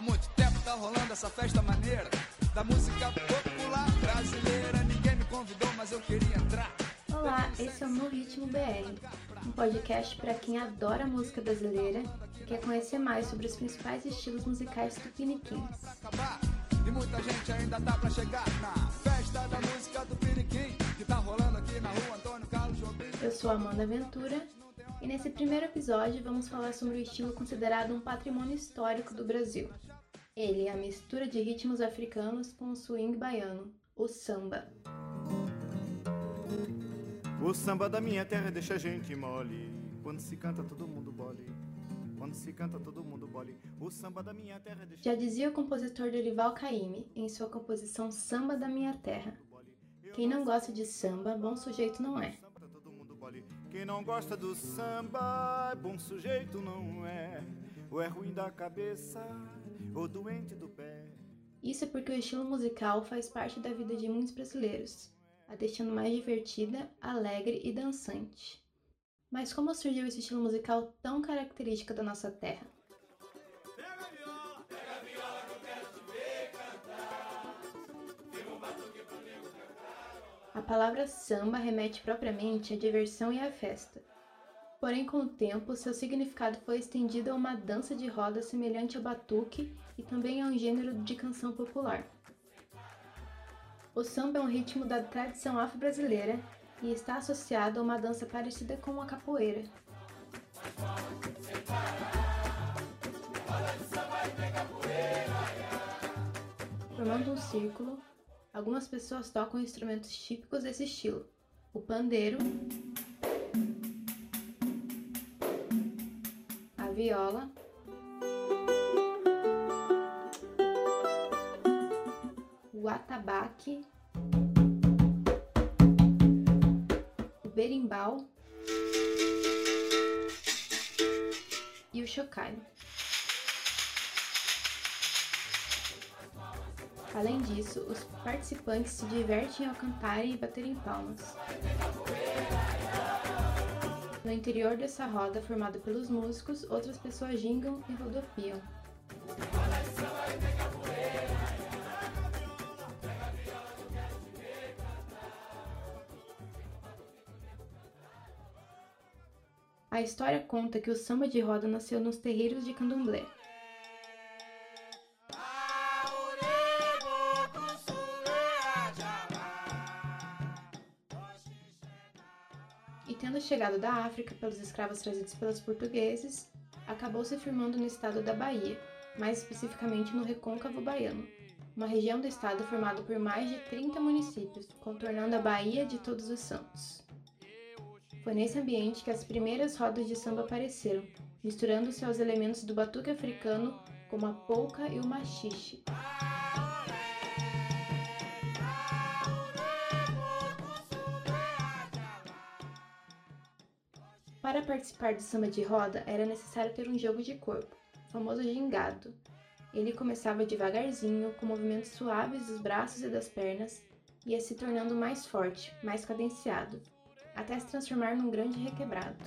Há muito tempo tá rolando essa festa maneira da música popular brasileira. Ninguém me convidou, mas eu queria entrar. Olá, esse é o No Ritmo BR, um podcast para quem adora música brasileira e quer conhecer mais sobre os principais estilos musicais tupiniquins. E muita gente ainda tá pra chegar na festa da música do Piniquim, que tá rolando aqui na rua Antônio Carlos Jobim. Eu sou Amanda Ventura e nesse primeiro episódio vamos falar sobre o estilo considerado um patrimônio histórico do Brasil. Ele é a mistura de ritmos africanos com o swing baiano, o samba. O samba da minha terra deixa a gente mole. Quando se canta, todo mundo bole. Quando se canta, todo mundo bole. O samba da minha terra deixa Já dizia o compositor Dorival Caymmi em sua composição Samba da Minha Terra. Quem não gosta de samba, bom sujeito não é. Quem não gosta do samba, bom sujeito não é. Ou é ruim da cabeça, ou doente do pé. Isso é porque o estilo musical faz parte da vida de muitos brasileiros, a deixando mais divertida, alegre e dançante. Mas como surgiu esse estilo musical tão característico da nossa terra? A palavra samba remete propriamente à diversão e à festa. Porém, com o tempo, seu significado foi estendido a uma dança de roda semelhante ao batuque e também a um gênero de canção popular. O samba é um ritmo da tradição afro-brasileira e está associado a uma dança parecida com a capoeira. Formando um círculo, algumas pessoas tocam instrumentos típicos desse estilo: o pandeiro, viola, o atabaque, o berimbau e o chocalho. Além disso, os participantes se divertem ao cantarem e baterem palmas. No interior dessa roda, formada pelos músicos, outras pessoas gingam e rodopiam. A história conta que o samba de roda nasceu nos terreiros de candomblé. E tendo chegado da África pelos escravos trazidos pelos portugueses, acabou se firmando no estado da Bahia, mais especificamente no Recôncavo Baiano, uma região do estado formada por mais de 30 municípios, contornando a Bahia de Todos os Santos. Foi nesse ambiente que as primeiras rodas de samba apareceram, misturando-se aos elementos do batuque africano, como a polca e o machixe. Para participar do samba de roda, era necessário ter um jogo de corpo, o famoso gingado. Ele começava devagarzinho, com movimentos suaves dos braços e das pernas, ia se tornando mais forte, mais cadenciado, até se transformar num grande requebrado.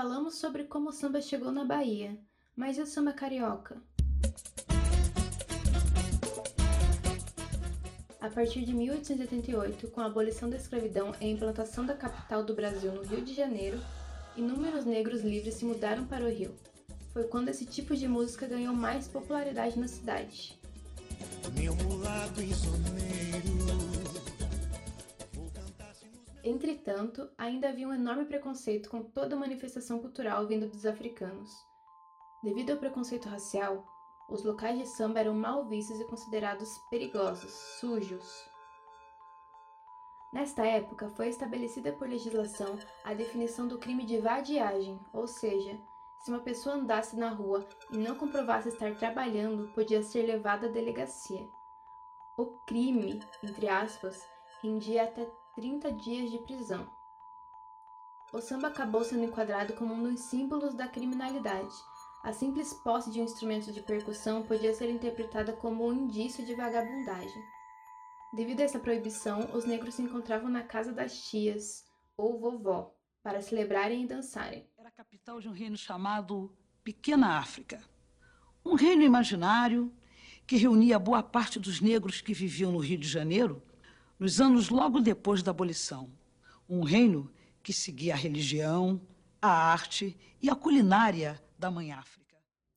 Falamos sobre como o samba chegou na Bahia, mas e o samba carioca? A partir de 1888, com a abolição da escravidão e a implantação da capital do Brasil no Rio de Janeiro, inúmeros negros livres se mudaram para o Rio. Foi quando esse tipo de música ganhou mais popularidade na cidade. Entretanto, ainda havia um enorme preconceito com toda manifestação cultural vindo dos africanos. Devido ao preconceito racial, os locais de samba eram mal vistos e considerados perigosos, sujos. Nesta época, foi estabelecida por legislação a definição do crime de vadiagem, ou seja, se uma pessoa andasse na rua e não comprovasse estar trabalhando, podia ser levada à delegacia. O crime, entre aspas, rendia até 30 dias de prisão. O samba acabou sendo enquadrado como um dos símbolos da criminalidade. A simples posse de um instrumento de percussão podia ser interpretada como um indício de vagabundagem. Devido a essa proibição, os negros se encontravam na casa das tias, ou vovó, para celebrarem e dançarem. Era a capital de um reino chamado Pequena África. Um reino imaginário que reunia boa parte dos negros que viviam no Rio de Janeiro nos anos logo depois da abolição. Um reino que seguia a religião, a arte e a culinária da Mãe África.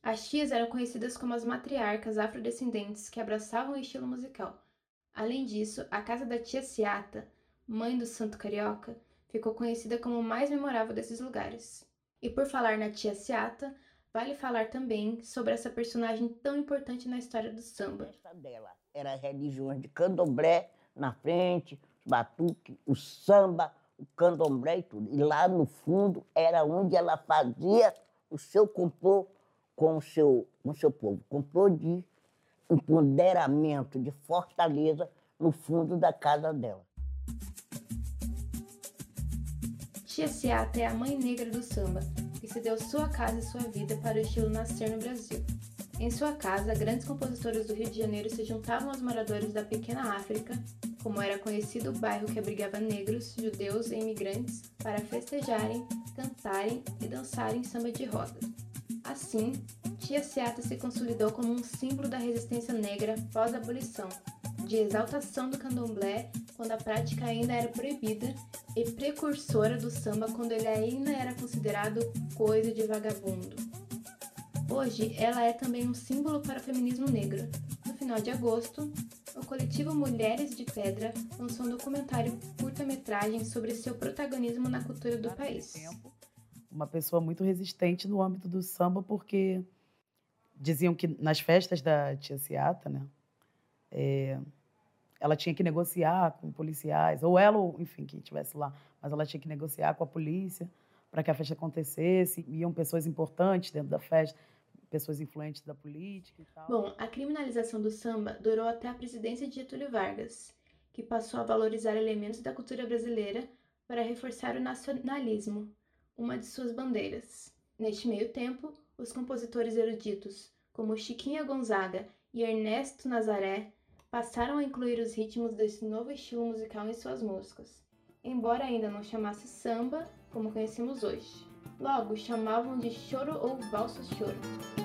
As tias eram conhecidas como as matriarcas afrodescendentes que abraçavam o estilo musical. Além disso, a casa da tia Ciata, mãe do santo carioca, ficou conhecida como o mais memorável desses lugares. E por falar na tia Ciata, vale falar também sobre essa personagem tão importante na história do samba. festa dela era religiões de candomblé na frente, os batuque, o samba, o candomblé e tudo. E lá no fundo era onde ela fazia o seu complô com o seu, com o seu povo. Complô de empoderamento, de fortaleza no fundo da casa dela. Tia Ciata é a mãe negra do samba, que se deu sua casa e sua vida para o estilo nascer no Brasil. Em sua casa, grandes compositores do Rio de Janeiro se juntavam aos moradores da Pequena África, como era conhecido o bairro que abrigava negros, judeus e imigrantes, para festejarem, cantarem e dançarem samba de roda. Assim, Tia Ciata se consolidou como um símbolo da resistência negra pós-abolição, de exaltação do candomblé quando a prática ainda era proibida e precursora do samba quando ele ainda era considerado coisa de vagabundo. Hoje, ela é também um símbolo para o feminismo negro. No final de agosto, o coletivo Mulheres de Pedra lançou um documentário curta-metragem sobre seu protagonismo na cultura do país. uma pessoa muito resistente no âmbito do samba, porque diziam que nas festas da tia Ciata, né, é, ela tinha que negociar com policiais, ou ela, enfim, quem estivesse lá, mas ela tinha que negociar com a polícia para que a festa acontecesse. Iam pessoas importantes dentro da festa, pessoas influentes da política e tal. Bom, a criminalização do samba durou até a presidência de Getúlio Vargas, que passou a valorizar elementos da cultura brasileira para reforçar o nacionalismo, uma de suas bandeiras. Neste meio tempo, os compositores eruditos, como Chiquinha Gonzaga e Ernesto Nazaré, passaram a incluir os ritmos desse novo estilo musical em suas músicas, embora ainda não chamasse samba como conhecemos hoje. Logo, chamavam de choro ou valsa choro.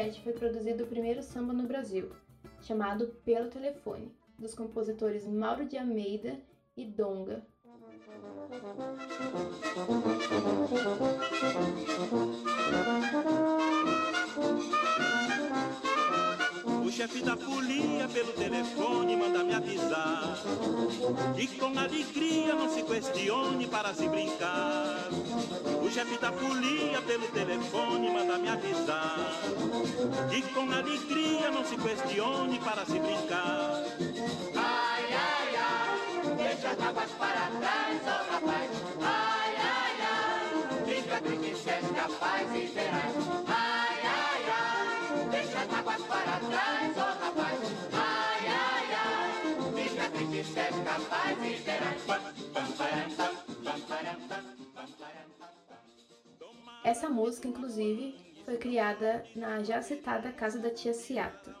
1917 foi produzido o primeiro samba no Brasil, chamado Pelo Telefone, dos compositores Mauro de Almeida e Donga. Chefe da folia pelo telefone manda me avisar E com alegria não se questione para se brincar O chefe da folia pelo telefone manda me avisar E com alegria não se questione para se brincar Ai, ai, ai, deixa as águas para trás, oh rapaz. Ai, ai, ai, e se és capaz e verás. Para trás, oh rapaz. Ai, ai, ai, és capaz. Essa música, inclusive, foi criada na já citada casa da tia Ciata.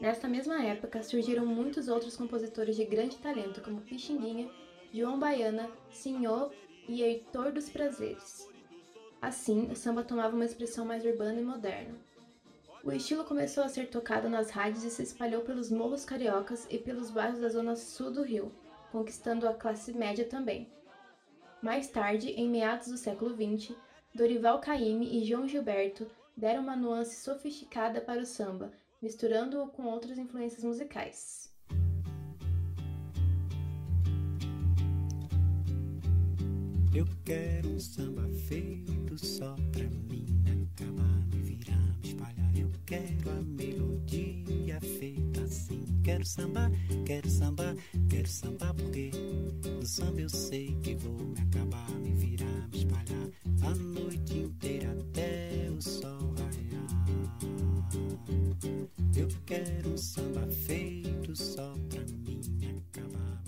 Nesta mesma época, surgiram muitos outros compositores de grande talento, como Pixinguinha, João Baiana, Senhor e Heitor dos Prazeres. Assim, o samba tomava uma expressão mais urbana e moderna. O estilo começou a ser tocado nas rádios e se espalhou pelos morros cariocas e pelos bairros da zona sul do Rio, conquistando a classe média também. Mais tarde, em meados do século XX, Dorival Caymmi e João Gilberto deram uma nuance sofisticada para o samba, misturando-o com outras influências musicais. Eu quero um samba feito só pra mim acabar, me virar, me espalhar. Eu quero a melodia feita assim. Quero samba, quero samba, quero samba porque no samba eu sei que vou me acabar, me virar, me espalhar a noite inteira até o sol raiar. Eu quero um samba feito só pra mim acabar.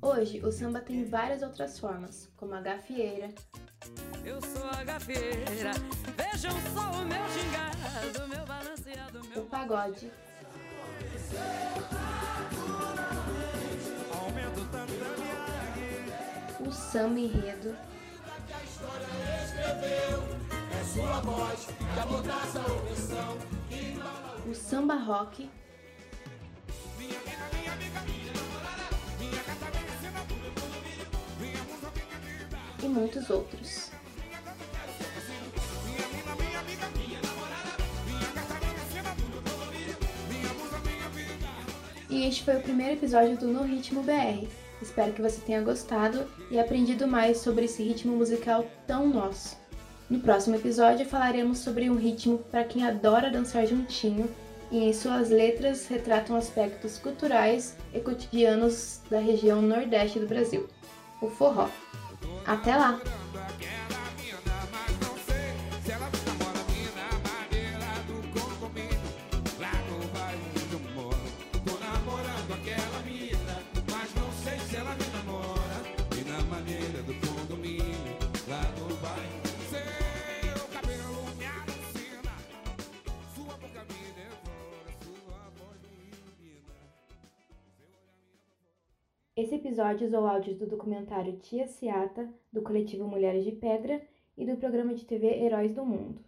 Hoje, o samba tem várias outras formas, como a gafieira, Eu sou a gafieira, vejam só o meu gingado, meu o pagode, o samba enredo, o samba rock, e muitos outros. E este foi o primeiro episódio do No Ritmo BR. Espero que você tenha gostado e aprendido mais sobre esse ritmo musical tão nosso. No próximo episódio falaremos sobre um ritmo para quem adora dançar juntinho e em suas letras retratam aspectos culturais e cotidianos da região nordeste do Brasil, o forró. Até lá! Esse episódio usou áudios do documentário Tia Ciata, do coletivo Mulheres de Pedra e do programa de TV Heróis do Mundo.